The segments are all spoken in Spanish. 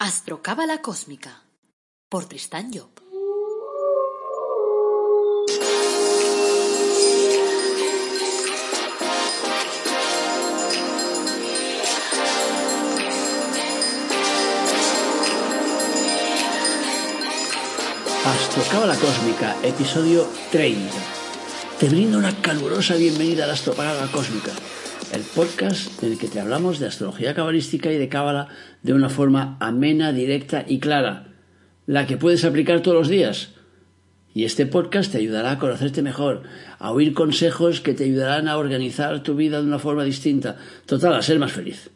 Astrocábala Cósmica por Tristán Job. Astrocábala Cósmica, episodio 30. Te brindo una calurosa bienvenida a la Astrocábala Cósmica, el podcast en el que te hablamos de astrología cabalística y de cábala de una forma amena, directa y clara, la que puedes aplicar todos los días. Y este podcast te ayudará a conocerte mejor, a oír consejos que te ayudarán a organizar tu vida de una forma distinta, total, a ser más feliz.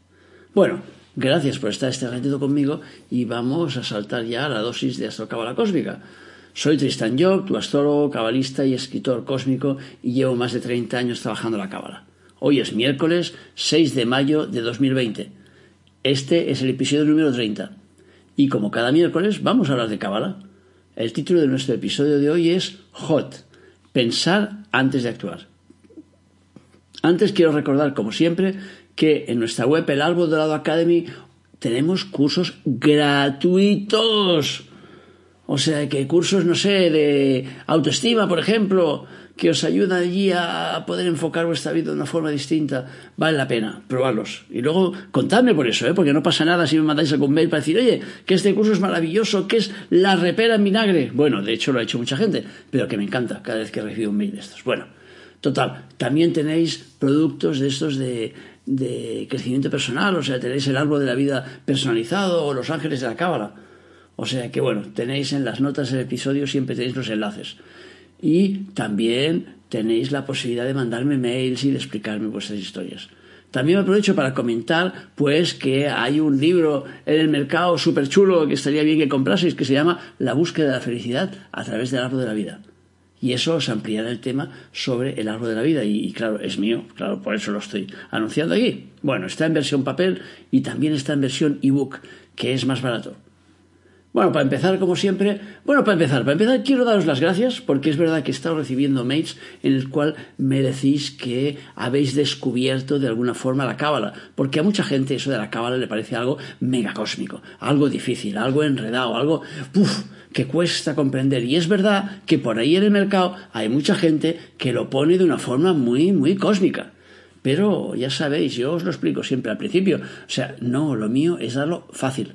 Bueno, gracias por estar este ratito conmigo y vamos a saltar ya a la dosis de astrocábala cósmica. Soy Tristan Job, tu astrólogo, cabalista y escritor cósmico y llevo más de 30 años trabajando la cábala. Hoy es miércoles 6 de mayo de 2020. Este es el episodio número 30. Y como cada miércoles vamos a hablar de cábala. El título de nuestro episodio de hoy es Hot, pensar antes de actuar. Antes quiero recordar, como siempre, que en nuestra web, el Árbol Dorado Academy, tenemos cursos gratuitos. O sea, que cursos, no sé, de autoestima, por ejemplo, que os ayudan allí a poder enfocar vuestra vida de una forma distinta, vale la pena probarlos. Y luego contadme por eso, ¿eh? porque no pasa nada si me mandáis algún mail para decir, oye, que este curso es maravilloso, que es la repera en vinagre. Bueno, de hecho lo ha hecho mucha gente, pero que me encanta cada vez que recibo un mail de estos. Bueno, total, también tenéis productos de estos de, de crecimiento personal, o sea, tenéis el árbol de la vida personalizado o los ángeles de la cábala. O sea que bueno, tenéis en las notas del episodio siempre tenéis los enlaces. Y también tenéis la posibilidad de mandarme mails y de explicarme vuestras historias. También aprovecho para comentar pues que hay un libro en el mercado súper chulo que estaría bien que compraseis que se llama La búsqueda de la felicidad a través del árbol de la vida. Y eso os ampliará el tema sobre el árbol de la vida. Y, y, claro, es mío, claro, por eso lo estoy anunciando aquí. Bueno, está en versión papel y también está en versión ebook, que es más barato. Bueno, para empezar, como siempre, bueno, para empezar, para empezar quiero daros las gracias porque es verdad que he estado recibiendo mails en el cual me que habéis descubierto de alguna forma la cábala, porque a mucha gente eso de la cábala le parece algo megacósmico, algo difícil, algo enredado, algo uf, que cuesta comprender. Y es verdad que por ahí en el mercado hay mucha gente que lo pone de una forma muy, muy cósmica. Pero ya sabéis, yo os lo explico siempre al principio. O sea, no, lo mío es darlo fácil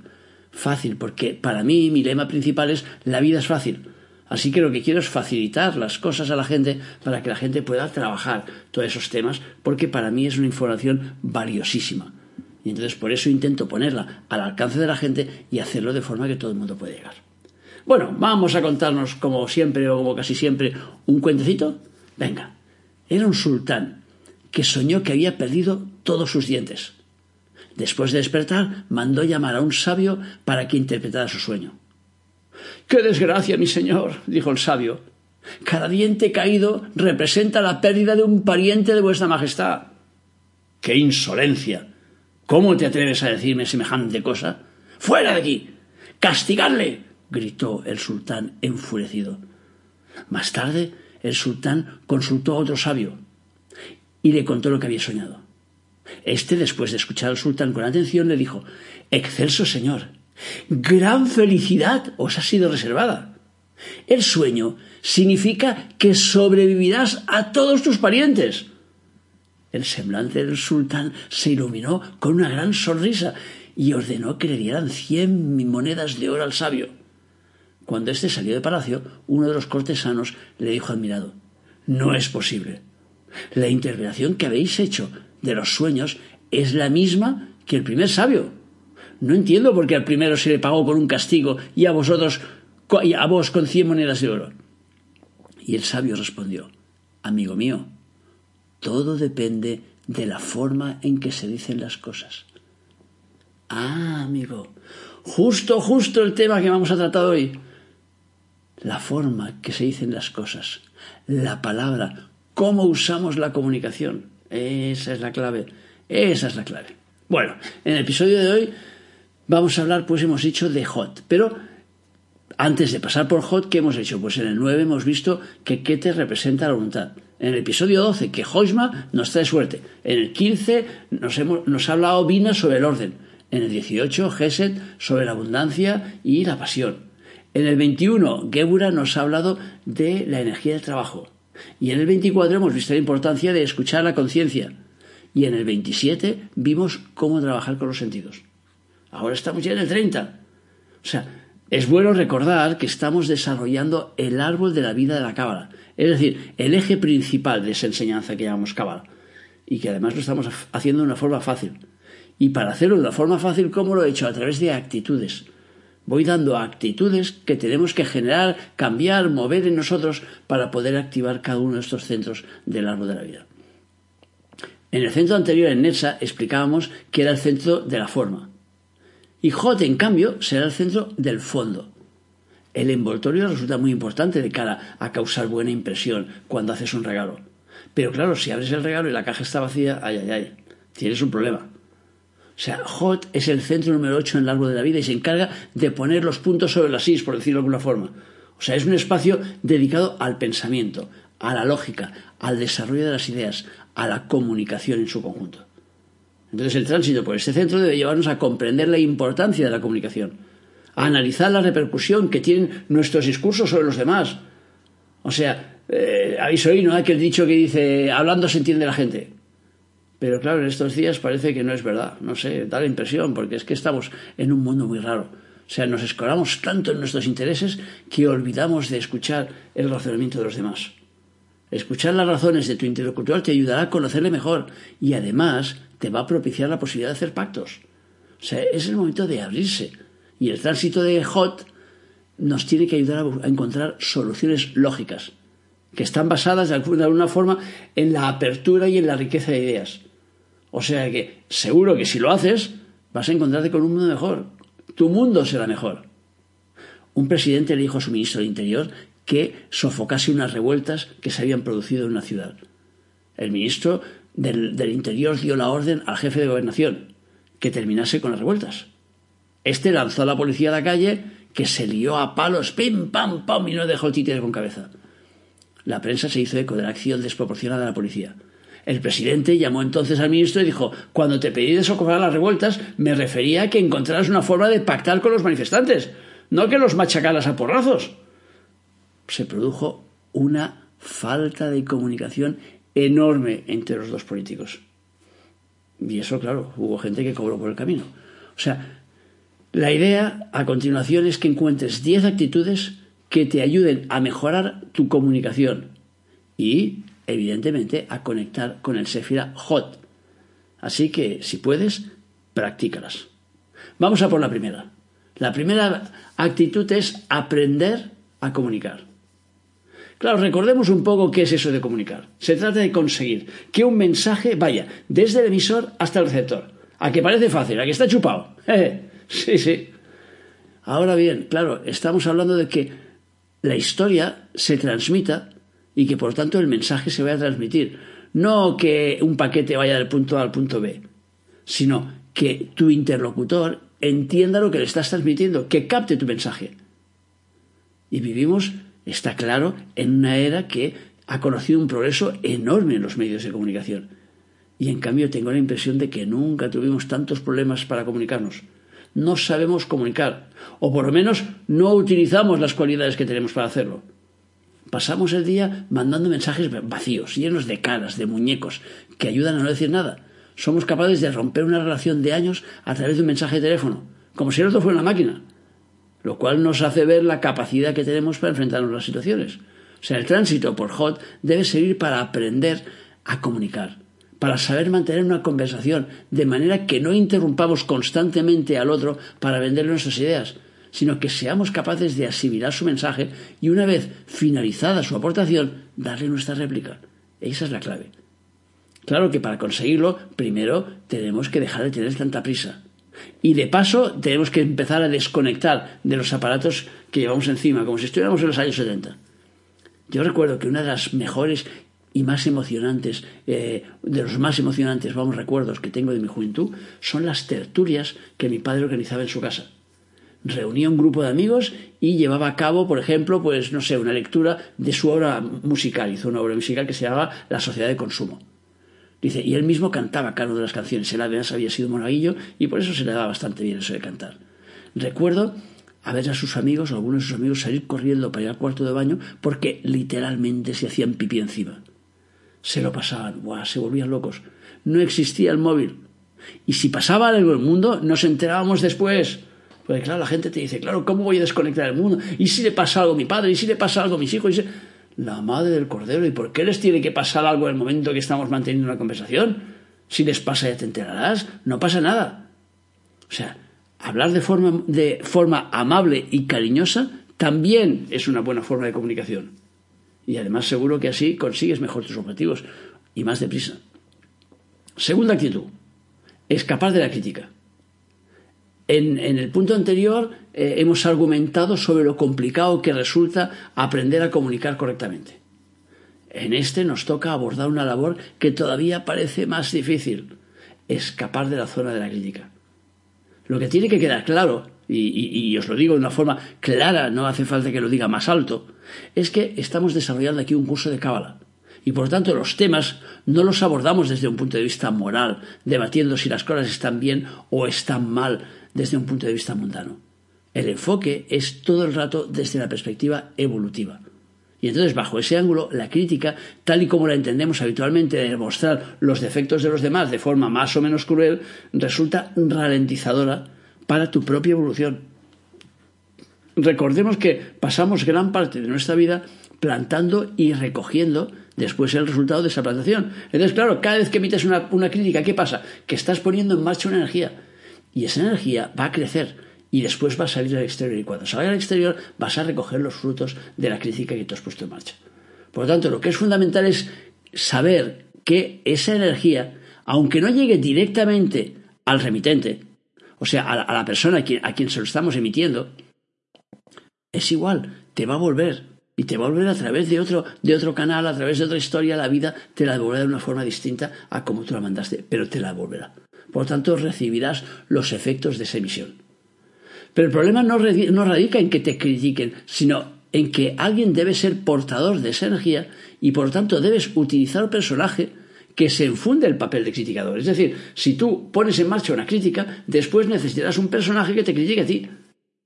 fácil, porque para mí mi lema principal es la vida es fácil. Así que lo que quiero es facilitar las cosas a la gente para que la gente pueda trabajar todos esos temas, porque para mí es una información valiosísima. Y entonces por eso intento ponerla al alcance de la gente y hacerlo de forma que todo el mundo pueda llegar. Bueno, vamos a contarnos como siempre o como casi siempre un cuentecito. Venga, era un sultán que soñó que había perdido todos sus dientes. Después de despertar, mandó llamar a un sabio para que interpretara su sueño. ¡Qué desgracia, mi señor! dijo el sabio. Cada diente caído representa la pérdida de un pariente de vuestra majestad. ¡Qué insolencia! ¿Cómo te atreves a decirme semejante cosa? ¡Fuera de aquí! ¡Castigadle! gritó el sultán enfurecido. Más tarde, el sultán consultó a otro sabio y le contó lo que había soñado. Este, después de escuchar al sultán con atención, le dijo Excelso señor, gran felicidad os ha sido reservada. El sueño significa que sobrevivirás a todos tus parientes. El semblante del sultán se iluminó con una gran sonrisa y ordenó que le dieran cien monedas de oro al sabio. Cuando éste salió de palacio, uno de los cortesanos le dijo admirado No es posible. La interpretación que habéis hecho de los sueños es la misma que el primer sabio. No entiendo por qué al primero se le pagó con un castigo y a vosotros y a vos con cien monedas de oro. Y el sabio respondió Amigo mío, todo depende de la forma en que se dicen las cosas. Ah, amigo, justo, justo el tema que vamos a tratar hoy. La forma que se dicen las cosas, la palabra, cómo usamos la comunicación. Esa es la clave. Esa es la clave. Bueno, en el episodio de hoy vamos a hablar, pues hemos dicho de Hot, pero antes de pasar por Hot, ¿qué hemos hecho? Pues en el 9 hemos visto que Keter representa la voluntad. En el episodio 12, que Hoisma nos trae suerte. En el 15 nos, hemos, nos ha hablado Vina sobre el orden. En el 18, Gesed sobre la abundancia y la pasión. En el 21, Gebura nos ha hablado de la energía del trabajo. Y en el 24 hemos visto la importancia de escuchar la conciencia. Y en el 27 vimos cómo trabajar con los sentidos. Ahora estamos ya en el 30. O sea, es bueno recordar que estamos desarrollando el árbol de la vida de la cábala, es decir, el eje principal de esa enseñanza que llamamos cábala, y que además lo estamos haciendo de una forma fácil. Y para hacerlo de una forma fácil, ¿cómo lo he hecho? A través de actitudes. Voy dando actitudes que tenemos que generar, cambiar, mover en nosotros para poder activar cada uno de estos centros del árbol de la vida. En el centro anterior, en Netsa, explicábamos que era el centro de la forma. Y J, en cambio, será el centro del fondo. El envoltorio resulta muy importante de cara a causar buena impresión cuando haces un regalo. Pero claro, si abres el regalo y la caja está vacía, ay, ay, ay, tienes un problema. O sea, Hot es el centro número 8 en el árbol de la vida y se encarga de poner los puntos sobre las is, por decirlo de alguna forma. O sea, es un espacio dedicado al pensamiento, a la lógica, al desarrollo de las ideas, a la comunicación en su conjunto. Entonces el tránsito por este centro debe llevarnos a comprender la importancia de la comunicación, a analizar la repercusión que tienen nuestros discursos sobre los demás. O sea, eh, habéis oído ¿no? aquel dicho que dice, hablando se entiende la gente. Pero claro, en estos días parece que no es verdad. No sé, da la impresión, porque es que estamos en un mundo muy raro. O sea, nos escoramos tanto en nuestros intereses que olvidamos de escuchar el razonamiento de los demás. Escuchar las razones de tu interlocutor te ayudará a conocerle mejor y además te va a propiciar la posibilidad de hacer pactos. O sea, es el momento de abrirse. Y el tránsito de Hot nos tiene que ayudar a encontrar soluciones lógicas, que están basadas de alguna forma en la apertura y en la riqueza de ideas. O sea que seguro que si lo haces, vas a encontrarte con un mundo mejor. Tu mundo será mejor. Un presidente le dijo a su ministro del Interior que sofocase unas revueltas que se habían producido en una ciudad. El ministro del, Interior dio la orden al jefe de gobernación que terminase con las revueltas. Este lanzó a la policía a la calle, que se lió a palos, pim, pam, pam, y no dejó el títere con cabeza. La prensa se hizo eco de la acción desproporcionada de la policía. El presidente llamó entonces al ministro y dijo Cuando te pedí de socorrer las revueltas, me refería a que encontraras una forma de pactar con los manifestantes, no que los machacaras a porrazos. Se produjo una falta de comunicación enorme entre los dos políticos. Y eso, claro, hubo gente que cobró por el camino. O sea, la idea a continuación es que encuentres 10 actitudes que te ayuden a mejorar tu comunicación y, evidentemente, a conectar con el Sefira Hot. Así que, si puedes, practícalas. Vamos a por la primera. La primera actitud es aprender a comunicar. Claro, recordemos un poco qué es eso de comunicar. Se trata de conseguir que un mensaje vaya desde el emisor hasta el receptor. A que parece fácil, a que está chupado. sí, sí. Ahora bien, claro, estamos hablando de que la historia se transmita y que por tanto el mensaje se vaya a transmitir. No que un paquete vaya del punto A al punto B, sino que tu interlocutor entienda lo que le estás transmitiendo, que capte tu mensaje. Y vivimos está claro, en una era que ha conocido un progreso enorme en los medios de comunicación. Y en cambio tengo la impresión de que nunca tuvimos tantos problemas para comunicarnos. No sabemos comunicar, o por lo menos no utilizamos las cualidades que tenemos para hacerlo. Pasamos el día mandando mensajes vacíos, llenos de caras, de muñecos, que ayudan a no decir nada. Somos capaces de romper una relación de años a través de un mensaje de teléfono, como si el otro fuera una máquina lo cual nos hace ver la capacidad que tenemos para enfrentarnos a las situaciones. O sea, el tránsito por HOT debe servir para aprender a comunicar, para saber mantener una conversación, de manera que no interrumpamos constantemente al otro para venderle nuestras ideas, sino que seamos capaces de asimilar su mensaje y una vez finalizada su aportación, darle nuestra réplica. Esa es la clave. Claro que para conseguirlo, primero tenemos que dejar de tener tanta prisa. Y de paso tenemos que empezar a desconectar de los aparatos que llevamos encima, como si estuviéramos en los años 70. Yo recuerdo que una de las mejores y más emocionantes, eh, de los más emocionantes, vamos, recuerdos que tengo de mi juventud, son las tertulias que mi padre organizaba en su casa. Reunía un grupo de amigos y llevaba a cabo, por ejemplo, pues no sé, una lectura de su obra musical. Hizo una obra musical que se llamaba La Sociedad de Consumo. Dice, y él mismo cantaba cada una de las canciones. Él además había sido monaguillo y por eso se le daba bastante bien eso de cantar. Recuerdo a ver a sus amigos, algunos de sus amigos, salir corriendo para ir al cuarto de baño porque literalmente se hacían pipí encima. Se lo pasaban, ¡buah! se volvían locos. No existía el móvil. Y si pasaba algo en el mundo, nos enterábamos después. Porque claro, la gente te dice, claro, ¿cómo voy a desconectar el mundo? ¿Y si le pasa algo a mi padre? ¿Y si le pasa algo a mis hijos? ¿Y la madre del cordero. ¿Y por qué les tiene que pasar algo en el momento que estamos manteniendo una conversación? Si les pasa ya te enterarás, no pasa nada. O sea, hablar de forma, de forma amable y cariñosa también es una buena forma de comunicación. Y además seguro que así consigues mejor tus objetivos y más deprisa. Segunda actitud, escapar de la crítica. En, el punto anterior eh, hemos argumentado sobre lo complicado que resulta aprender a comunicar correctamente. En este nos toca abordar una labor que todavía parece más difícil, escapar de la zona de la crítica. Lo que tiene que quedar claro, y, os lo digo de una forma clara, no hace falta que lo diga más alto, es que estamos desarrollando aquí un curso de cábala. Y por tanto los temas no los abordamos desde un punto de vista moral, debatiendo si las cosas están bien o están mal, desde un punto de vista mundano. El enfoque es todo el rato desde la perspectiva evolutiva. Y entonces, bajo ese ángulo, la crítica, tal y como la entendemos habitualmente de mostrar los defectos de los demás de forma más o menos cruel, resulta ralentizadora para tu propia evolución. Recordemos que pasamos gran parte de nuestra vida plantando y recogiendo después el resultado de esa plantación. Entonces, claro, cada vez que emites una, una crítica, ¿qué pasa? Que estás poniendo en marcha una energía y esa energía va a crecer y después va a salir al exterior y cuando salga al exterior vas a recoger los frutos de la crítica que tú has puesto en marcha. Por lo tanto, lo que es fundamental es saber que esa energía, aunque no llegue directamente al remitente, o sea, a la, persona a quien, a quien se lo estamos emitiendo, es igual, te va a volver. Y te va a través de otro, de otro canal, a través de otra historia, la vida te la devolverá de una forma distinta a como tú la mandaste, pero te la devolverá. Por lo tanto, recibirás los efectos de esa emisión. Pero el problema no, radica en que te critiquen, sino en que alguien debe ser portador de esa energía y por lo tanto debes utilizar un personaje que se enfunde el papel de criticador. Es decir, si tú pones en marcha una crítica, después necesitarás un personaje que te critique a ti.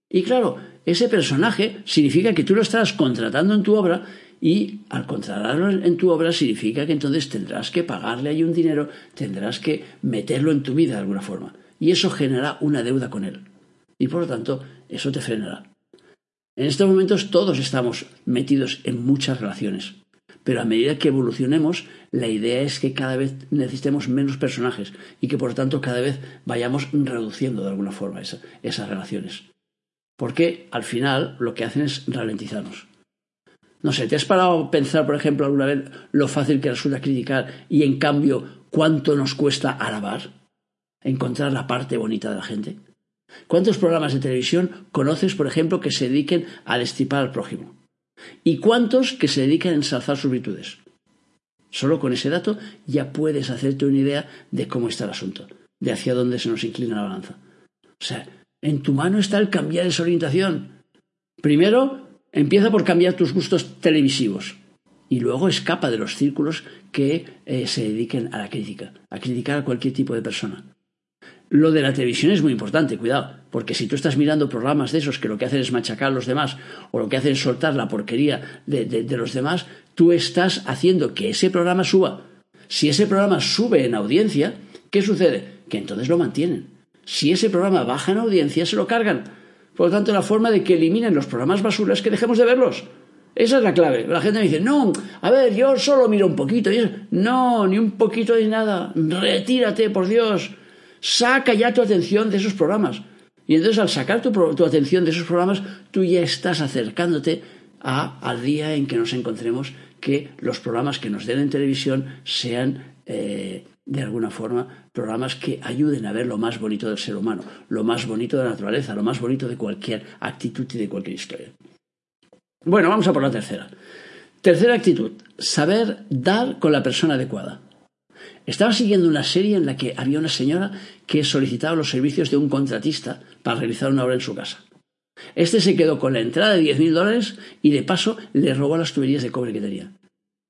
Y claro, ese personaje significa que tú lo estás contratando en tu obra y al contratarlo en tu obra significa que entonces tendrás que pagarle ahí un dinero, tendrás que meterlo en tu vida de alguna forma. Y eso generará una deuda con él. Y por lo tanto, eso te frenará. En estos momentos todos estamos metidos en muchas relaciones. Pero a medida que evolucionemos, la idea es que cada vez necesitemos menos personajes y que por lo tanto cada vez vayamos reduciendo de alguna forma esas relaciones. Porque al final lo que hacen es ralentizarnos. No sé, ¿te has parado a pensar, por ejemplo, alguna vez lo fácil que resulta criticar y en cambio cuánto nos cuesta alabar? Encontrar la parte bonita de la gente. ¿Cuántos programas de televisión conoces, por ejemplo, que se dediquen a destripar al prójimo? ¿Y cuántos que se dedican a ensalzar sus virtudes? Solo con ese dato ya puedes hacerte una idea de cómo está el asunto, de hacia dónde se nos inclina la balanza. O sea, en tu mano está el cambiar esa orientación. Primero, Empieza por cambiar tus gustos televisivos y luego escapa de los círculos que eh, se dediquen a la crítica, a criticar a cualquier tipo de persona. Lo de la televisión es muy importante, cuidado, porque si tú estás mirando programas de esos que lo que hacen es machacar a los demás o lo que hacen es soltar la porquería de, de los demás, tú estás haciendo que ese programa suba. Si ese programa sube en audiencia, ¿qué sucede? Que entonces lo mantienen. Si ese programa baja en audiencia, se lo cargan por lo tanto, la forma de que eliminen los programas basura es que dejemos de verlos. Esa es la clave. La gente me dice, no, a ver, yo solo miro un poquito. no, ni un poquito de nada. Retírate, por Dios. Saca ya tu atención de esos programas. Y entonces al sacar tu, atención de esos programas, tú ya estás acercándote al día en que nos encontremos que los programas que nos den en televisión sean eh, de alguna forma, programas que ayuden a ver lo más bonito del ser humano, lo más bonito de la naturaleza, lo más bonito de cualquier actitud y de cualquier historia. Bueno, vamos a por la tercera. Tercera actitud, saber dar con la persona adecuada. Estaba siguiendo una serie en la que había una señora que solicitaba los servicios de un contratista para realizar una obra en su casa. Este se quedó con la entrada de 10.000 dólares y de paso le robó las tuberías de cobre que tenía.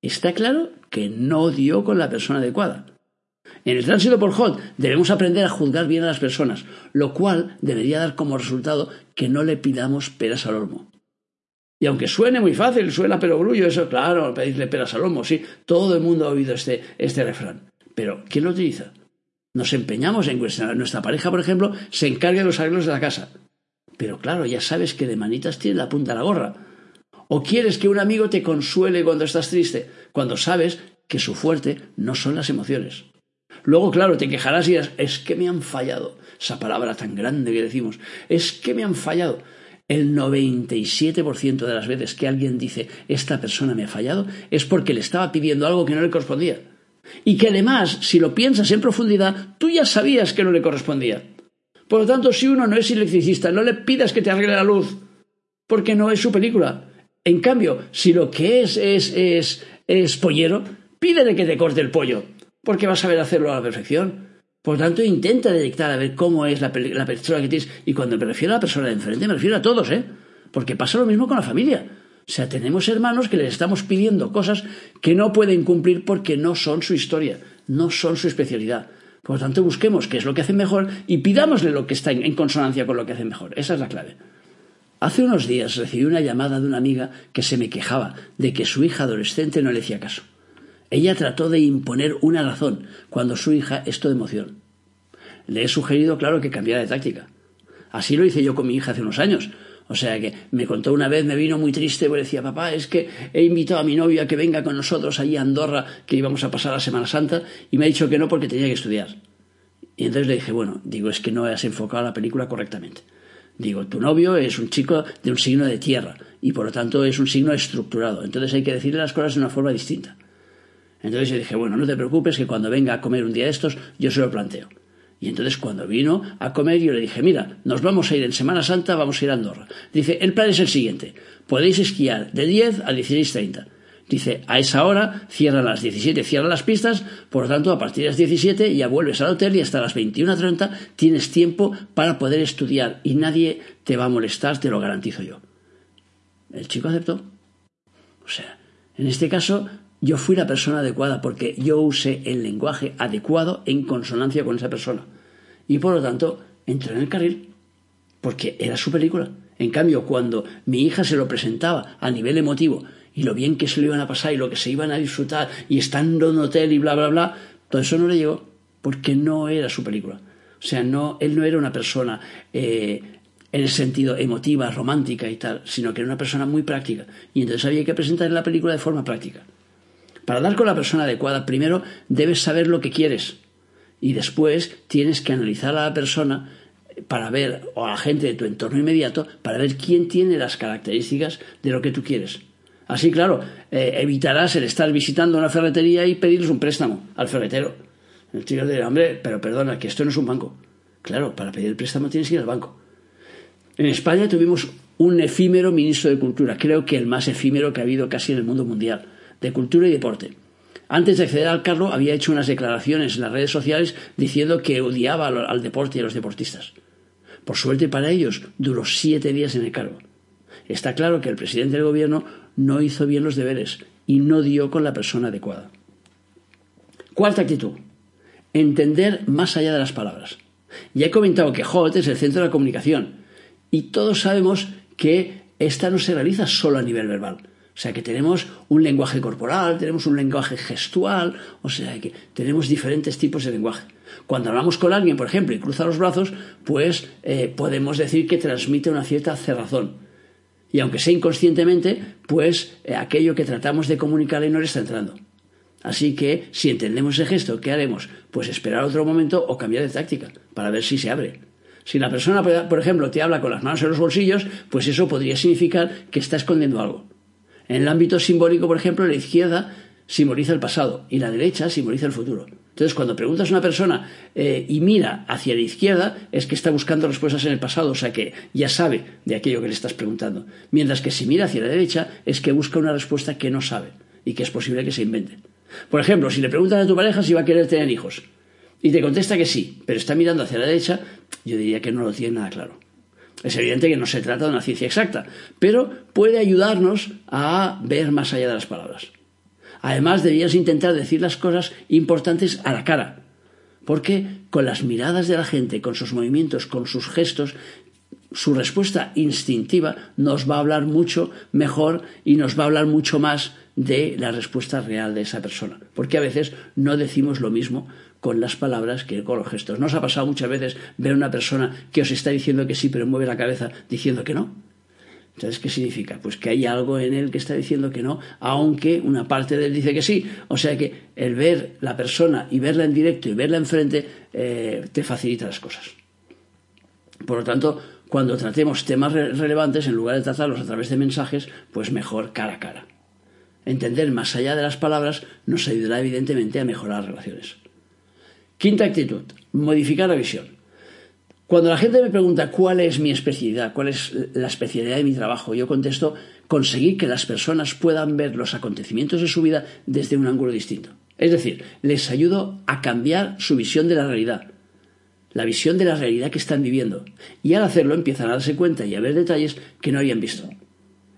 Está claro que no dio con la persona adecuada. En el tránsito por Hot debemos aprender a juzgar bien a las personas, lo cual debería dar como resultado que no le pidamos peras al olmo. Y aunque suene muy fácil, suena pero grullo, eso, claro, pedirle peras al olmo, sí, todo el mundo ha oído este, este refrán. Pero, ¿quién lo utiliza? Nos empeñamos en que nuestra pareja, por ejemplo, se encargue de los arreglos de la casa. Pero claro, ya sabes que de manitas tiene la punta de la gorra. O quieres que un amigo te consuele cuando estás triste, cuando sabes que su fuerte no son las emociones. Luego, claro, te quejarás y dirás, es que me han fallado. Esa palabra tan grande que decimos, es que me han fallado. El 97% de las veces que alguien dice, esta persona me ha fallado, es porque le estaba pidiendo algo que no le correspondía. Y que además, si lo piensas en profundidad, tú ya sabías que no le correspondía. Por lo tanto, si uno no es electricista, no le pidas que te arregle la luz, porque no es su película. En cambio, si lo que es es, es, es pollero, pídele que te corte el pollo, porque vas a saber hacerlo a la perfección. Por tanto, intenta detectar a ver cómo es la, la persona que tienes. Y cuando me refiero a la persona de enfrente, me refiero a todos, ¿eh? Porque pasa lo mismo con la familia. O sea, tenemos hermanos que les estamos pidiendo cosas que no pueden cumplir porque no son su historia, no son su especialidad. Por lo tanto, busquemos qué es lo que hacen mejor y pidámosle lo que está en consonancia con lo que hacen mejor. Esa es la clave. Hace unos días recibí una llamada de una amiga que se me quejaba de que su hija adolescente no le hacía caso. Ella trató de imponer una razón cuando su hija es de emoción. Le he sugerido, claro, que cambiara de táctica. Así lo hice yo con mi hija hace unos años. O sea que me contó una vez, me vino muy triste, porque decía, papá, es que he invitado a mi novio a que venga con nosotros allí a Andorra, que íbamos a pasar la Semana Santa, y me ha dicho que no porque tenía que estudiar. Y entonces le dije, bueno, digo, es que no has enfocado la película correctamente. Digo, tu novio es un chico de un signo de tierra, y por lo tanto es un signo estructurado. Entonces hay que decirle las cosas de una forma distinta. Entonces yo dije, bueno, no te preocupes, que cuando venga a comer un día de estos, yo se lo planteo. Y entonces cuando vino a comer yo le dije, mira, nos vamos a ir en Semana Santa, vamos a ir a Andorra. Dice, el plan es el siguiente, podéis esquiar de 10 a 16.30. Dice, a esa hora cierran las 17, cierran las pistas, por lo tanto, a partir de las 17 ya vuelves al hotel y hasta las 21.30 tienes tiempo para poder estudiar y nadie te va a molestar, te lo garantizo yo. El chico aceptó. O sea, en este caso yo fui la persona adecuada porque yo usé el lenguaje adecuado en consonancia con esa persona. Y por lo tanto, entré en el carril porque era su película. En cambio, cuando mi hija se lo presentaba a nivel emotivo y lo bien que se lo iban a pasar y lo que se iban a disfrutar y estando en un hotel y bla, bla, bla, todo eso no le llegó porque no era su película. O sea, no, él no era una persona eh, en el sentido emotiva, romántica y tal, sino que era una persona muy práctica. Y entonces había que presentar la película de forma práctica. Para dar con la persona adecuada, primero debes saber lo que quieres y después tienes que analizar a la persona para ver, o a la gente de tu entorno inmediato, para ver quién tiene las características de lo que tú quieres. Así, claro, eh, evitarás el estar visitando una ferretería y pedirles un préstamo al ferretero. El tío dirá, hombre, pero perdona, que esto no es un banco. Claro, para pedir el préstamo tienes que ir al banco. En España tuvimos un efímero ministro de Cultura, creo que el más efímero que ha habido casi en el mundo mundial de Cultura y Deporte. Antes de acceder al cargo había hecho unas declaraciones en las redes sociales diciendo que odiaba al deporte y a los deportistas. Por suerte para ellos, duró siete días en el cargo. Está claro que el presidente del gobierno no hizo bien los deberes y no dio con la persona adecuada. Cuarta actitud. Entender más allá de las palabras. Ya he comentado que HOT es el centro de la comunicación y todos sabemos que esta no se realiza solo a nivel verbal, o sea que tenemos un lenguaje corporal, tenemos un lenguaje gestual, o sea que tenemos diferentes tipos de lenguaje. Cuando hablamos con alguien, por ejemplo, y cruza los brazos, pues eh, podemos decir que transmite una cierta cerrazón. Y aunque sea inconscientemente, pues eh, aquello que tratamos de comunicarle no le está entrando. Así que si entendemos ese gesto, ¿qué haremos? Pues esperar otro momento o cambiar de táctica para ver si se abre. Si la persona, por ejemplo, te habla con las manos en los bolsillos, pues eso podría significar que está escondiendo algo. En el ámbito simbólico, por ejemplo, la izquierda simboliza el pasado y la derecha simboliza el futuro. Entonces, cuando preguntas a una persona eh, y mira hacia la izquierda, es que está buscando respuestas en el pasado, o sea que ya sabe de aquello que le estás preguntando. Mientras que si mira hacia la derecha, es que busca una respuesta que no sabe y que es posible que se invente. Por ejemplo, si le preguntas a tu pareja si va a querer tener hijos y te contesta que sí, pero está mirando hacia la derecha, yo diría que no lo tiene nada claro. Es evidente que no se trata de una ciencia exacta, pero puede ayudarnos a ver más allá de las palabras. Además, debías intentar decir las cosas importantes a la cara. Porque con las miradas de la gente, con sus movimientos, con sus gestos, su respuesta instintiva nos va a hablar mucho mejor y nos va a hablar mucho más de la respuesta real de esa persona. Porque a veces no decimos lo mismo con las palabras que con los gestos. ¿No os ha pasado muchas veces ver a una persona que os está diciendo que sí, pero mueve la cabeza diciendo que no? Entonces, ¿qué significa? Pues que hay algo en él que está diciendo que no, aunque una parte de él dice que sí. O sea que el ver la persona y verla en directo y verla enfrente eh, te facilita las cosas. Por lo tanto, cuando tratemos temas relevantes, en lugar de tratarlos a través de mensajes, pues mejor cara a cara. Entender más allá de las palabras nos ayudará evidentemente a mejorar las relaciones. Quinta actitud, modificar la visión. Cuando la gente me pregunta cuál es mi especialidad, cuál es la especialidad de mi trabajo, yo contesto conseguir que las personas puedan ver los acontecimientos de su vida desde un ángulo distinto. Es decir, les ayudo a cambiar su visión de la realidad, la visión de la realidad que están viviendo. Y al hacerlo empiezan a darse cuenta y a ver detalles que no habían visto.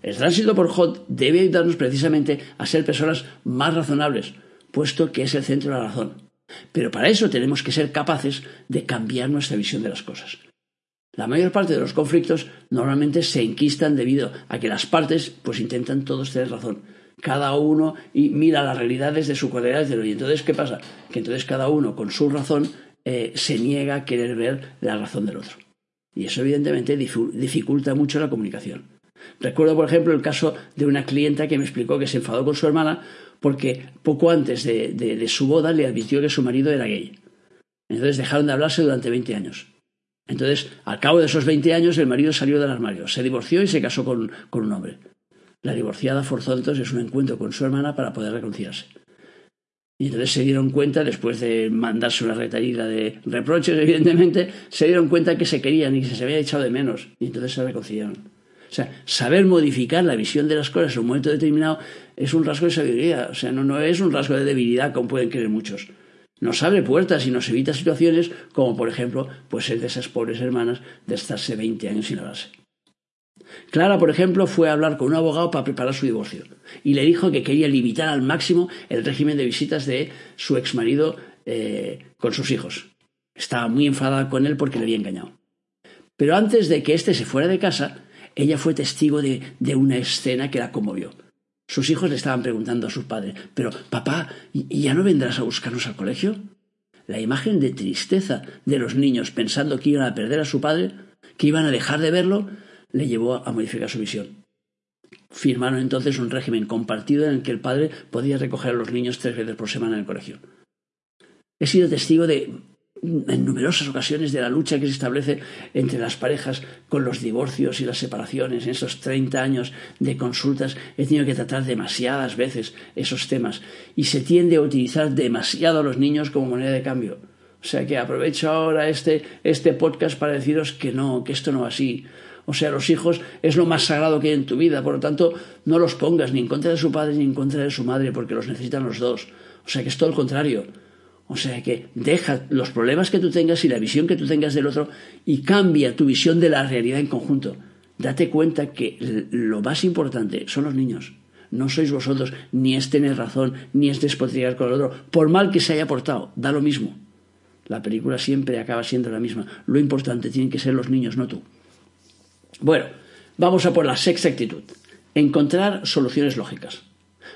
El tránsito por Hot debe ayudarnos precisamente a ser personas más razonables, puesto que es el centro de la razón. Pero para eso tenemos que ser capaces de cambiar nuestra visión de las cosas. La mayor parte de los conflictos normalmente se enquistan debido a que las partes pues intentan todos tener razón. Cada uno y mira la realidad desde su cualidad y entonces ¿qué pasa? Que entonces cada uno con su razón eh, se niega a querer ver la razón del otro. Y eso evidentemente dificulta mucho la comunicación. Recuerdo, por ejemplo, el caso de una clienta que me explicó que se enfadó con su hermana porque poco antes de, su boda le advirtió que su marido era gay. Entonces dejaron de hablarse durante 20 años. Entonces, al cabo de esos 20 años, el marido salió del armario, se divorció y se casó con, un hombre. La divorciada forzó entonces un encuentro con su hermana para poder reconciliarse. Y entonces se dieron cuenta, después de mandarse una retallida de reproches, evidentemente, se dieron cuenta que se querían y que se había echado de menos. Y entonces se reconciliaron. O sea, saber modificar la visión de las cosas en un momento determinado es un rasgo de sabiduría, o sea, no, no es un rasgo de debilidad como pueden creer muchos. Nos abre puertas y nos evita situaciones como, por ejemplo, pues el de esas pobres hermanas de estarse 20 años sin hablarse. Clara, por ejemplo, fue a hablar con un abogado para preparar su divorcio y le dijo que quería limitar al máximo el régimen de visitas de su exmarido eh, con sus hijos. Estaba muy enfadada con él porque le había engañado. Pero antes de que éste se fuera de casa, ella fue testigo de, una escena que la conmovió. Sus hijos le estaban preguntando a su padre, pero papá, ¿ya no vendrás a buscarnos al colegio? La imagen de tristeza de los niños pensando que iban a perder a su padre, que iban a dejar de verlo, le llevó a modificar su visión. Firmaron entonces un régimen compartido en el que el padre podía recoger a los niños tres veces por semana en el colegio. He sido testigo de en numerosas ocasiones de la lucha que se establece entre las parejas con los divorcios y las separaciones. En esos 30 años de consultas he tenido que tratar demasiadas veces esos temas y se tiende a utilizar demasiado a los niños como moneda de cambio. O sea que aprovecho ahora este, este podcast para deciros que no, que esto no va así. O sea, los hijos es lo más sagrado que hay en tu vida, por lo tanto, no los pongas ni en contra de su padre ni en contra de su madre, porque los necesitan los dos. O sea que es todo lo contrario o sea que deja los problemas que tú tengas y la visión que tú tengas del otro y cambia tu visión de la realidad en conjunto. Date cuenta que lo más importante son los niños. No sois vosotros, ni es tener razón, ni es despotricar con el otro, por mal que se haya portado, da lo mismo. La película siempre acaba siendo la misma. Lo importante tienen que ser los niños, no tú. Bueno, vamos a por la sexta actitud. Encontrar soluciones lógicas.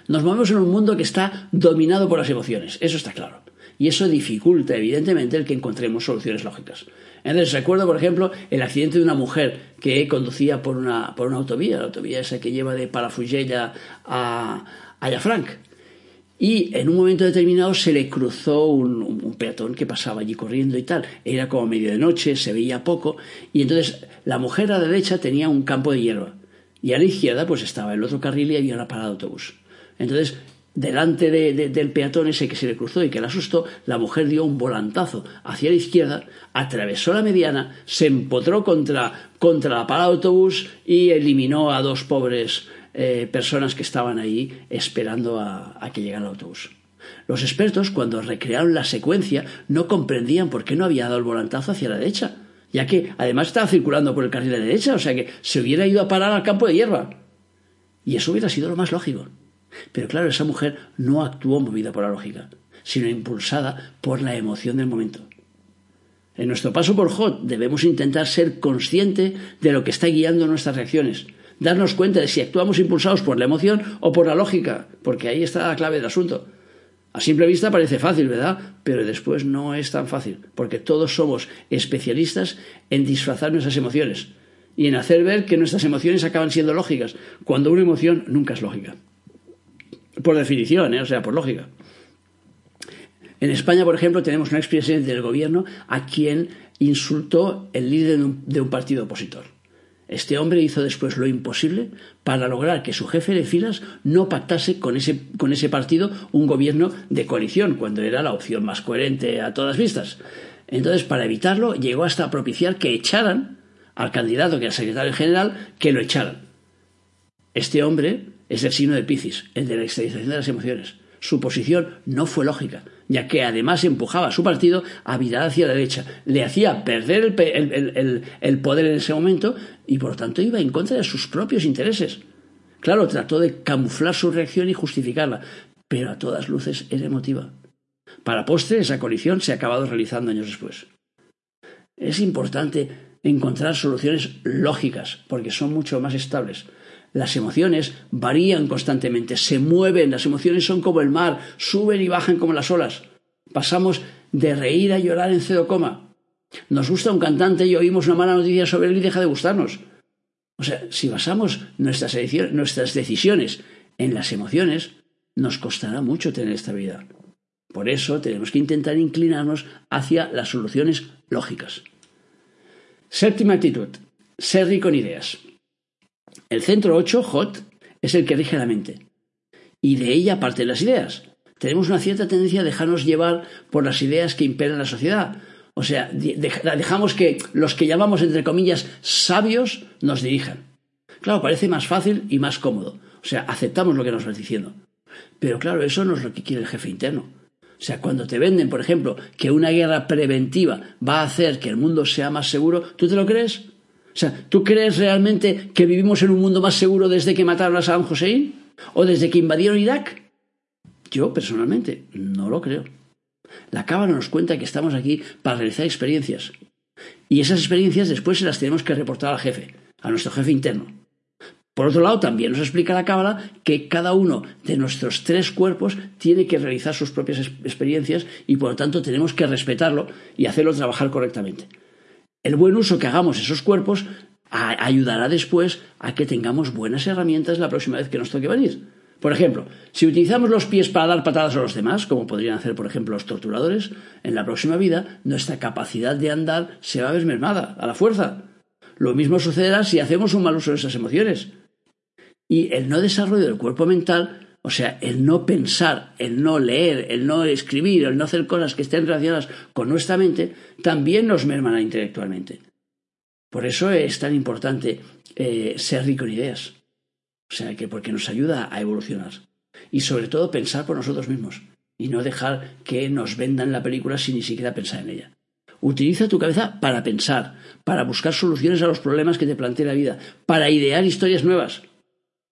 Nos movemos en un mundo que está dominado por las emociones, eso está claro y eso dificulta evidentemente el que encontremos soluciones lógicas. Entonces recuerdo, por ejemplo, el accidente de una mujer que conducía por una, por una autovía, la autovía esa que lleva de Palafrugell a, a Y en un momento determinado se le cruzó un, un, peatón que pasaba allí corriendo y tal. Era como medio de noche, se veía poco. Y entonces la mujer a la derecha tenía un campo de hierba. Y a la izquierda pues estaba el otro carril y había una parada de autobús. Entonces delante del peatón ese que se le cruzó y que le asustó, la mujer dio un volantazo hacia la izquierda, atravesó la mediana, se empotró contra, contra la parada de autobús y eliminó a dos pobres eh, personas que estaban ahí esperando a, a que llegara el autobús. Los expertos, cuando recrearon la secuencia, no comprendían por qué no había dado el volantazo hacia la derecha, ya que además estaba circulando por el carril de la derecha, o sea que se hubiera ido a parar al campo de hierba. Y eso hubiera sido lo más lógico. Pero claro, esa mujer no actuó movida por la lógica, sino impulsada por la emoción del momento. En nuestro paso por Hot debemos intentar ser consciente de lo que está guiando nuestras reacciones, darnos cuenta de si actuamos impulsados por la emoción o por la lógica, porque ahí está la clave del asunto. A simple vista parece fácil, ¿verdad? Pero después no es tan fácil, porque todos somos especialistas en disfrazar nuestras emociones y en hacer ver que nuestras emociones acaban siendo lógicas, cuando una emoción nunca es lógica. Por definición, ¿eh? o sea, por lógica. En España, por ejemplo, tenemos un expresidente del gobierno a quien insultó el líder de un partido opositor. Este hombre hizo después lo imposible para lograr que su jefe de filas no pactase con ese, con ese partido un gobierno de coalición, cuando era la opción más coherente a todas vistas. Entonces, para evitarlo, llegó hasta propiciar que echaran al candidato, que era secretario general, que lo echaran. Este hombre es el signo de Piscis, el de la extradición de las emociones. Su posición no fue lógica, ya que además empujaba a su partido a virar hacia la derecha, le hacía perder el, poder en ese momento y por lo tanto iba en contra de sus propios intereses. Claro, trató de camuflar su reacción y justificarla, pero a todas luces era emotiva. Para postre, esa coalición se ha acabado realizando años después. Es importante encontrar soluciones lógicas, porque son mucho más estables. Las emociones varían constantemente, se mueven, las emociones son como el mar, suben y bajan como las olas. Pasamos de reír a llorar en cedo coma. Nos gusta un cantante y oímos una mala noticia sobre él y deja de gustarnos. O sea, si basamos nuestras, nuestras decisiones en las emociones, nos costará mucho tener esta vida. Por eso tenemos que intentar inclinarnos hacia las soluciones lógicas. Séptima actitud. Ser rico en ideas. El centro 8, Hot, es el que rige la mente. Y de ella parten las ideas. Tenemos una cierta tendencia a dejarnos llevar por las ideas que imperan la sociedad. O sea, dejamos que los que llamamos, entre comillas, sabios nos dirijan. Claro, parece más fácil y más cómodo. O sea, aceptamos lo que nos van diciendo. Pero claro, eso no es lo que quiere el jefe interno. O sea, cuando te venden, por ejemplo, que una guerra preventiva va a hacer que el mundo sea más seguro, ¿tú te lo crees? O sea, ¿tú crees realmente que vivimos en un mundo más seguro desde que mataron a Saddam Hussein? ¿O desde que invadieron Irak? Yo, personalmente, no lo creo. La cámara nos cuenta que estamos aquí para realizar experiencias. Y esas experiencias después se las tenemos que reportar al jefe, a nuestro jefe interno. Por otro lado, también nos explica la Cábala que cada uno de nuestros tres cuerpos tiene que realizar sus propias experiencias y por lo tanto tenemos que respetarlo y hacerlo trabajar correctamente. El buen uso que hagamos esos cuerpos ayudará después a que tengamos buenas herramientas la próxima vez que nos toque venir. Por ejemplo, si utilizamos los pies para dar patadas a los demás, como podrían hacer, por ejemplo, los torturadores, en la próxima vida nuestra capacidad de andar se va a ver mermada, a la fuerza. Lo mismo sucederá si hacemos un mal uso de esas emociones. Y el no desarrollo del cuerpo mental o sea, el no pensar, el no leer, el no escribir, el no hacer cosas que estén relacionadas con nuestra mente, también nos merman intelectualmente. Por eso es tan importante eh, ser rico en ideas. O sea, que porque nos ayuda a evolucionar. Y sobre todo pensar por nosotros mismos. Y no dejar que nos vendan la película sin ni siquiera pensar en ella. Utiliza tu cabeza para pensar, para buscar soluciones a los problemas que te plantea la vida, para idear historias nuevas.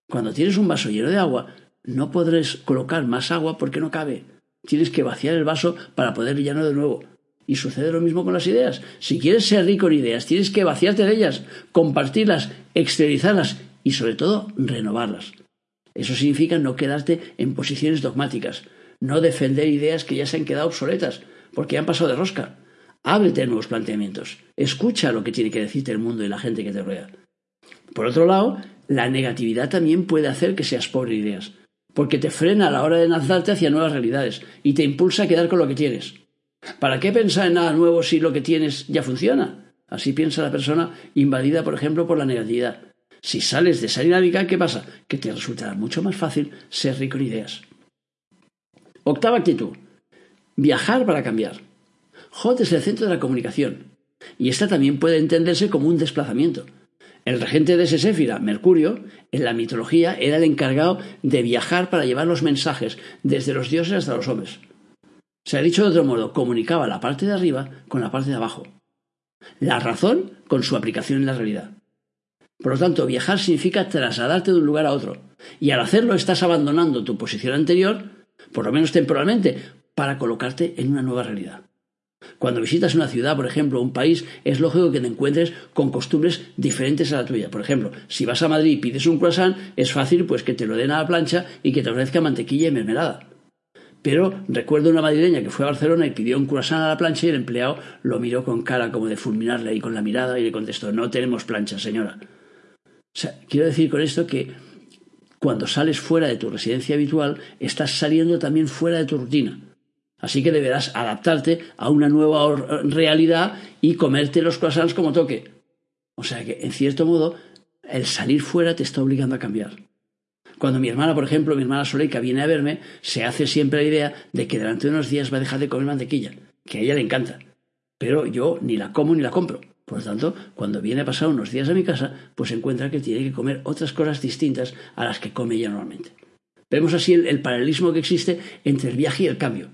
Cuando tienes un vaso lleno de agua, no podrás colocar más agua porque no cabe. Tienes que vaciar el vaso para poder llenarlo de nuevo. Y sucede lo mismo con las ideas. Si quieres ser rico en ideas, tienes que vaciarte de ellas, compartirlas, exteriorizarlas y sobre todo renovarlas. Eso significa no quedarte en posiciones dogmáticas, no defender ideas que ya se han quedado obsoletas, porque han pasado de rosca. Ábrete a nuevos planteamientos, escucha lo que tiene que decirte el mundo y la gente que te rodea. Por otro lado, la negatividad también puede hacer que seas pobre en ideas porque te frena a la hora de lanzarte hacia nuevas realidades y te impulsa a quedar con lo que tienes. ¿Para qué pensar en nada nuevo si lo que tienes ya funciona? Así piensa la persona invadida, por ejemplo, por la negatividad. Si sales de esa dinámica, ¿qué pasa? Que te resultará mucho más fácil ser rico en ideas. Octava actitud. Viajar para cambiar. Hot es el centro de la comunicación. Y esta también puede entenderse como un desplazamiento. El regente de Seséfira, Mercurio, en la mitología era el encargado de viajar para llevar los mensajes desde los dioses hasta los hombres. Se ha dicho de otro modo, comunicaba la parte de arriba con la parte de abajo. La razón con su aplicación en la realidad. Por lo tanto, viajar significa trasladarte de un lugar a otro. Y al hacerlo estás abandonando tu posición anterior, por lo menos temporalmente, para colocarte en una nueva realidad. Cuando visitas una ciudad, por ejemplo, un país, es lógico que te encuentres con costumbres diferentes a la tuya. Por ejemplo, si vas a Madrid y pides un croissant, es fácil pues que te lo den a la plancha y que te ofrezca mantequilla y mermelada. Pero recuerdo una madrileña que fue a Barcelona y pidió un croissant a la plancha y el empleado lo miró con cara como de fulminarle ahí con la mirada y le contestó, no tenemos plancha, señora. O sea, quiero decir con esto que cuando sales fuera de tu residencia habitual, estás saliendo también fuera de tu rutina. Así que deberás adaptarte a una nueva realidad y comerte los croissants como toque. O sea que, en cierto modo, el salir fuera te está obligando a cambiar. Cuando mi hermana, por ejemplo, mi hermana Soleika viene a verme, se hace siempre la idea de que durante unos días va a dejar de comer mantequilla, que a ella le encanta. Pero yo ni la como ni la compro. Por lo tanto, cuando viene a pasar unos días a mi casa, pues encuentra que tiene que comer otras cosas distintas a las que come ella normalmente. Vemos así el paralelismo que existe entre el viaje y el cambio.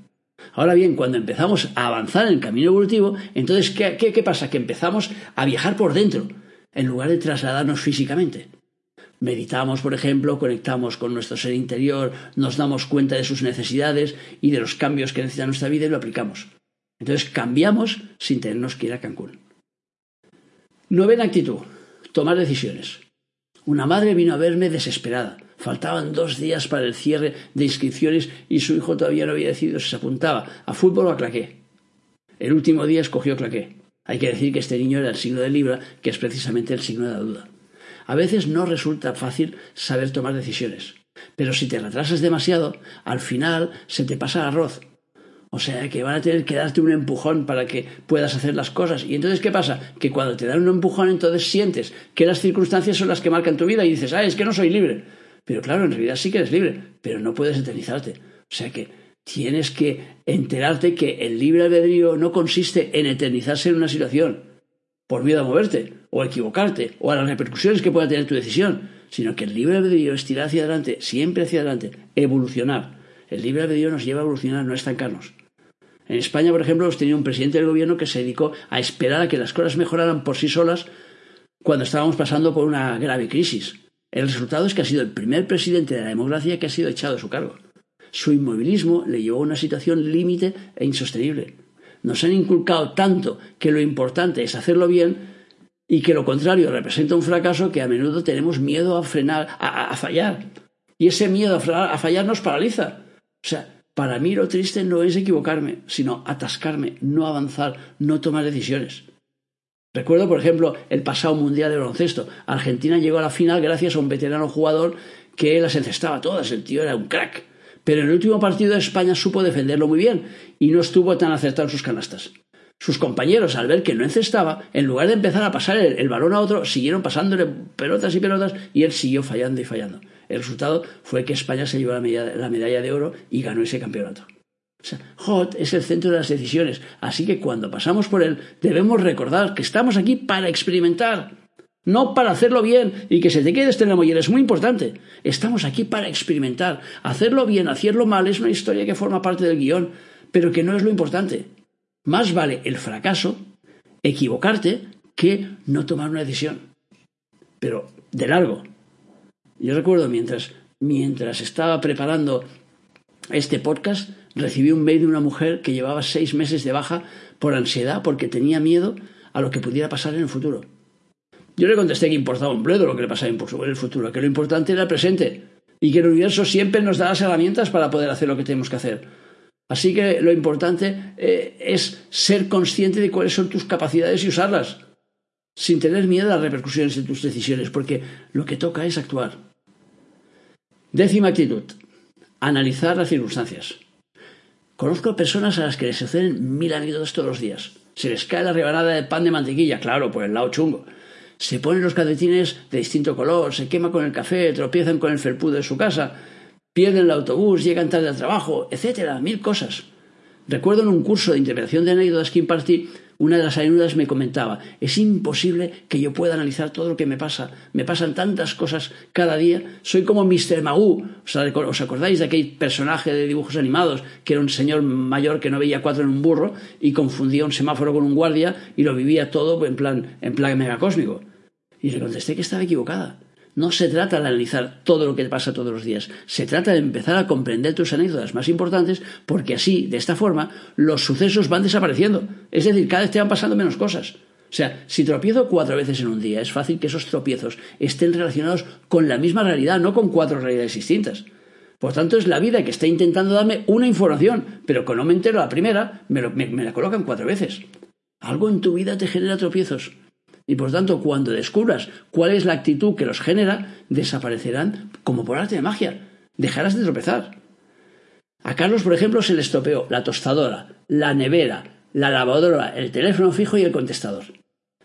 Ahora bien, cuando empezamos a avanzar en el camino evolutivo, entonces, ¿qué, qué, pasa? Que empezamos a viajar por dentro, en lugar de trasladarnos físicamente. Meditamos, por ejemplo, conectamos con nuestro ser interior, nos damos cuenta de sus necesidades y de los cambios que necesita nuestra vida y lo aplicamos. Entonces cambiamos sin tenernos que ir a Cancún. Novena actitud, tomar decisiones. Una madre vino a verme desesperada. Faltaban dos días para el cierre de inscripciones y su hijo todavía no había decidido si se apuntaba a fútbol o a claqué. El último día escogió claqué. Hay que decir que este niño era el signo de Libra, que es precisamente el signo de la duda. A veces no resulta fácil saber tomar decisiones, pero si te retrasas demasiado, al final se te pasa el arroz. O sea que van a tener que darte un empujón para que puedas hacer las cosas. Y entonces, ¿qué pasa? Que cuando te dan un empujón, entonces sientes que las circunstancias son las que marcan tu vida y dices, ah, es que no soy libre. Pero claro, en realidad sí que eres libre, pero no puedes eternizarte. O sea que tienes que enterarte que el libre albedrío no consiste en eternizarse en una situación por miedo a moverte, o a equivocarte, o a las repercusiones que pueda tener tu decisión, sino que el libre albedrío es tirar hacia adelante, siempre hacia adelante, evolucionar. El libre albedrío nos lleva a evolucionar, no a estancarnos. En España, por ejemplo, hemos tenido un presidente del gobierno que se dedicó a esperar a que las cosas mejoraran por sí solas cuando estábamos pasando por una grave crisis. El resultado es que ha sido el primer presidente de la democracia que ha sido echado de su cargo. Su inmovilismo le llevó a una situación límite e insostenible. Nos han inculcado tanto que lo importante es hacerlo bien y que lo contrario representa un fracaso que a menudo tenemos miedo a frenar, a, fallar. Y ese miedo a, a fallar nos paraliza. O sea, para mí lo triste no es equivocarme, sino atascarme, no avanzar, no tomar decisiones. Recuerdo, por ejemplo, el pasado Mundial de Baloncesto. Argentina llegó a la final gracias a un veterano jugador que las encestaba todas. El tío era un crack. Pero en el último partido España supo defenderlo muy bien y no estuvo tan acertado en sus canastas. Sus compañeros, al ver que no encestaba, en lugar de empezar a pasar el, balón a otro, siguieron pasándole pelotas y pelotas y él siguió fallando y fallando. El resultado fue que España se llevó la medalla de oro y ganó ese campeonato. Hot es el centro de las decisiones, así que cuando pasamos por él debemos recordar que estamos aquí para experimentar, no para hacerlo bien y que se te quede este la mollera. Es muy importante. Estamos aquí para experimentar. Hacerlo bien, hacerlo mal es una historia que forma parte del guion, pero que no es lo importante. Más vale el fracaso, equivocarte, que no tomar una decisión. Pero de largo. Yo recuerdo mientras, mientras estaba preparando este podcast, recibí un mail de una mujer que llevaba seis meses de baja por ansiedad porque tenía miedo a lo que pudiera pasar en el futuro. Yo le contesté que importaba un bledo lo que le pasaba en el futuro, que lo importante era el presente y que el universo siempre nos da las herramientas para poder hacer lo que tenemos que hacer. Así que lo importante eh, es ser consciente de cuáles son tus capacidades y usarlas, sin tener miedo a las repercusiones de tus decisiones, porque lo que toca es actuar. Décima actitud, analizar las circunstancias. Conozco personas a las que les suceden mil anécdotas todos los días. Se les cae la rebanada de pan de mantequilla, claro, por el lado chungo. Se ponen los calcetines de distinto color, se quema con el café, tropiezan con el felpudo de su casa, pierden el autobús, llegan tarde al trabajo, etcétera, mil cosas. Recuerdo en un curso de interpretación de anécdotas que impartí una de las ayudas me comentaba, es imposible que yo pueda analizar todo lo que me pasa. Me pasan tantas cosas cada día. Soy como Mr. Magoo. ¿Os acordáis de aquel personaje de dibujos animados que era un señor mayor que no veía cuatro en un burro y confundía un semáforo con un guardia y lo vivía todo en plan, en plan megacósmico? Y le contesté que estaba equivocada. No se trata de analizar todo lo que pasa todos los días, se trata de empezar a comprender tus anécdotas más importantes porque así, de esta forma, los sucesos van desapareciendo. Es decir, cada vez te van pasando menos cosas. O sea, si tropiezo cuatro veces en un día, es fácil que esos tropiezos estén relacionados con la misma realidad, no con cuatro realidades distintas. Por tanto, es la vida que está intentando darme una información, pero que no me entero la primera, me, me la colocan cuatro veces. Algo en tu vida te genera tropiezos. Y por tanto, cuando descubras cuál es la actitud que los genera, desaparecerán como por arte de magia. Dejarás de tropezar. A Carlos, por ejemplo, se le estropeó la tostadora, la nevera, la lavadora, el teléfono fijo y el contestador.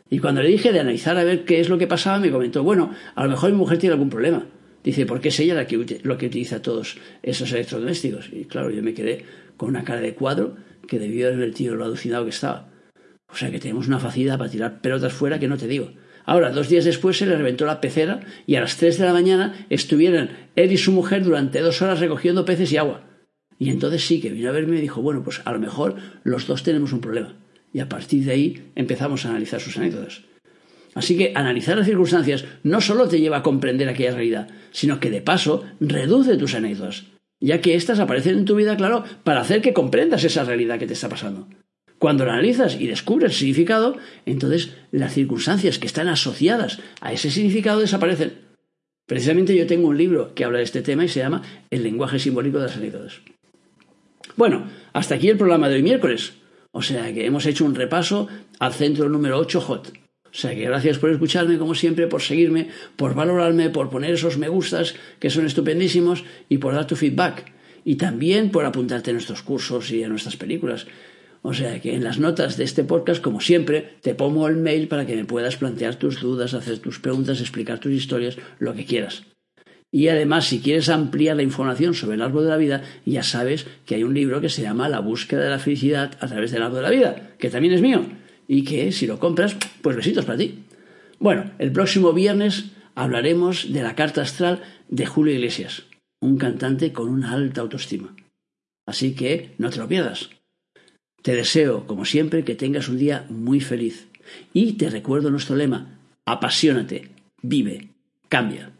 Y cuando le dije de analizar a ver qué es lo que pasaba, me comentó, bueno, a lo mejor mi mujer tiene algún problema. Dice, porque es ella la que, lo que utiliza todos esos electrodomésticos. Y claro, yo me quedé con una cara de cuadro que debió haber tío lo alucinado que estaba. O sea que tenemos una facilidad para tirar pelotas fuera que no te digo. Ahora, dos días después se le reventó la pecera y a las tres de la mañana estuvieron él y su mujer durante dos horas recogiendo peces y agua. Y entonces sí que vino a verme y dijo, bueno, pues a lo mejor los dos tenemos un problema. Y a partir de ahí empezamos a analizar sus anécdotas. Así que analizar las circunstancias no solo te lleva a comprender aquella realidad, sino que de paso reduce tus anécdotas, ya que éstas aparecen en tu vida, claro, para hacer que comprendas esa realidad que te está pasando. Cuando lo analizas y descubres el significado, entonces las circunstancias que están asociadas a ese significado desaparecen. Precisamente yo tengo un libro que habla de este tema y se llama El lenguaje simbólico de las anécdotas. Bueno, hasta aquí el programa de hoy miércoles. O sea que hemos hecho un repaso al centro número 8 HOT. O sea que gracias por escucharme, como siempre, por seguirme, por valorarme, por poner esos me gustas que son estupendísimos y por dar tu feedback. Y también por apuntarte a nuestros cursos y a nuestras películas. O sea que en las notas de este podcast, como siempre, te pongo el mail para que me puedas plantear tus dudas, hacer tus preguntas, explicar tus historias, lo que quieras. Y además, si quieres ampliar la información sobre el árbol de la vida, ya sabes que hay un libro que se llama La búsqueda de la felicidad a través del árbol de la vida, que también es mío, y que si lo compras, pues besitos para ti. Bueno, el próximo viernes hablaremos de la carta astral de Julio Iglesias, un cantante con una alta autoestima. Así que no te lo pierdas. Te deseo, como siempre, que tengas un día muy feliz. Y te recuerdo nuestro lema, apasionate, vive, cambia.